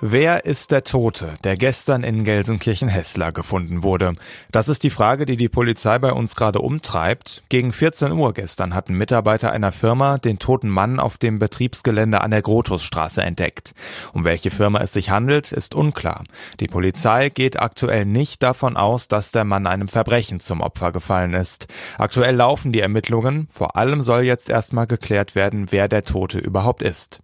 Wer ist der Tote, der gestern in Gelsenkirchen-Hessler gefunden wurde? Das ist die Frage, die die Polizei bei uns gerade umtreibt. Gegen 14 Uhr gestern hatten Mitarbeiter einer Firma den toten Mann auf dem Betriebsgelände an der Grotusstraße entdeckt. Um welche Firma es sich handelt, ist unklar. Die Polizei geht aktuell nicht davon aus, dass der Mann einem Verbrechen zum Opfer gefallen ist. Aktuell laufen die Ermittlungen. Vor allem soll jetzt erstmal geklärt werden, wer der Tote überhaupt ist.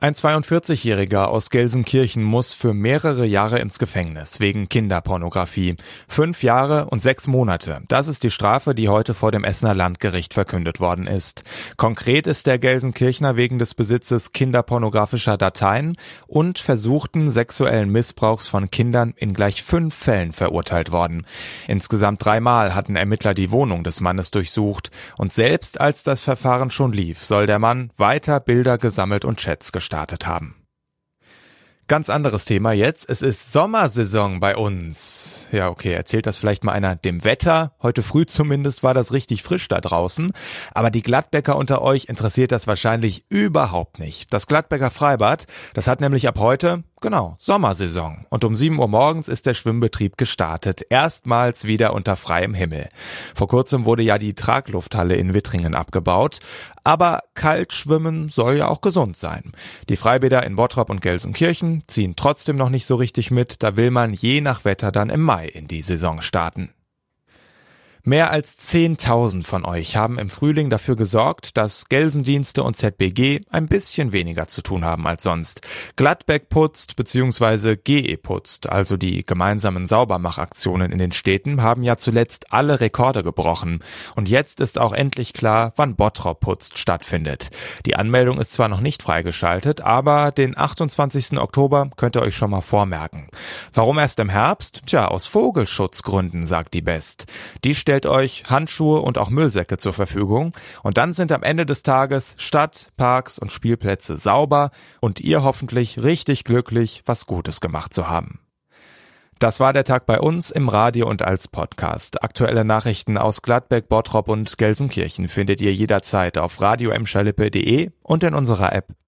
Ein 42-Jähriger aus Gelsenkirchen muss für mehrere Jahre ins Gefängnis wegen Kinderpornografie. Fünf Jahre und sechs Monate. Das ist die Strafe, die heute vor dem Essener Landgericht verkündet worden ist. Konkret ist der Gelsenkirchner wegen des Besitzes kinderpornografischer Dateien und versuchten sexuellen Missbrauchs von Kindern in gleich fünf Fällen verurteilt worden. Insgesamt dreimal hatten Ermittler die Wohnung des Mannes durchsucht. Und selbst als das Verfahren schon lief, soll der Mann weiter Bilder gesammelt und Chats gestartet haben. Ganz anderes Thema jetzt. Es ist Sommersaison bei uns. Ja, okay, erzählt das vielleicht mal einer dem Wetter. Heute früh zumindest war das richtig frisch da draußen. Aber die Gladbecker unter euch interessiert das wahrscheinlich überhaupt nicht. Das Gladbecker Freibad, das hat nämlich ab heute Genau, Sommersaison. Und um 7 Uhr morgens ist der Schwimmbetrieb gestartet. Erstmals wieder unter freiem Himmel. Vor kurzem wurde ja die Traglufthalle in Wittringen abgebaut. Aber kalt schwimmen soll ja auch gesund sein. Die Freibäder in Bottrop und Gelsenkirchen ziehen trotzdem noch nicht so richtig mit. Da will man je nach Wetter dann im Mai in die Saison starten. Mehr als 10.000 von euch haben im Frühling dafür gesorgt, dass Gelsendienste und ZBG ein bisschen weniger zu tun haben als sonst. Gladbeck putzt bzw. GE putzt, also die gemeinsamen Saubermachaktionen in den Städten, haben ja zuletzt alle Rekorde gebrochen. Und jetzt ist auch endlich klar, wann Bottrop putzt stattfindet. Die Anmeldung ist zwar noch nicht freigeschaltet, aber den 28. Oktober könnt ihr euch schon mal vormerken. Warum erst im Herbst? Tja, aus Vogelschutzgründen, sagt die Best. Die stellt euch Handschuhe und auch Müllsäcke zur Verfügung und dann sind am Ende des Tages Stadt, Parks und Spielplätze sauber und ihr hoffentlich richtig glücklich, was Gutes gemacht zu haben. Das war der Tag bei uns im Radio und als Podcast. Aktuelle Nachrichten aus Gladbeck, Bottrop und Gelsenkirchen findet ihr jederzeit auf radio und in unserer App.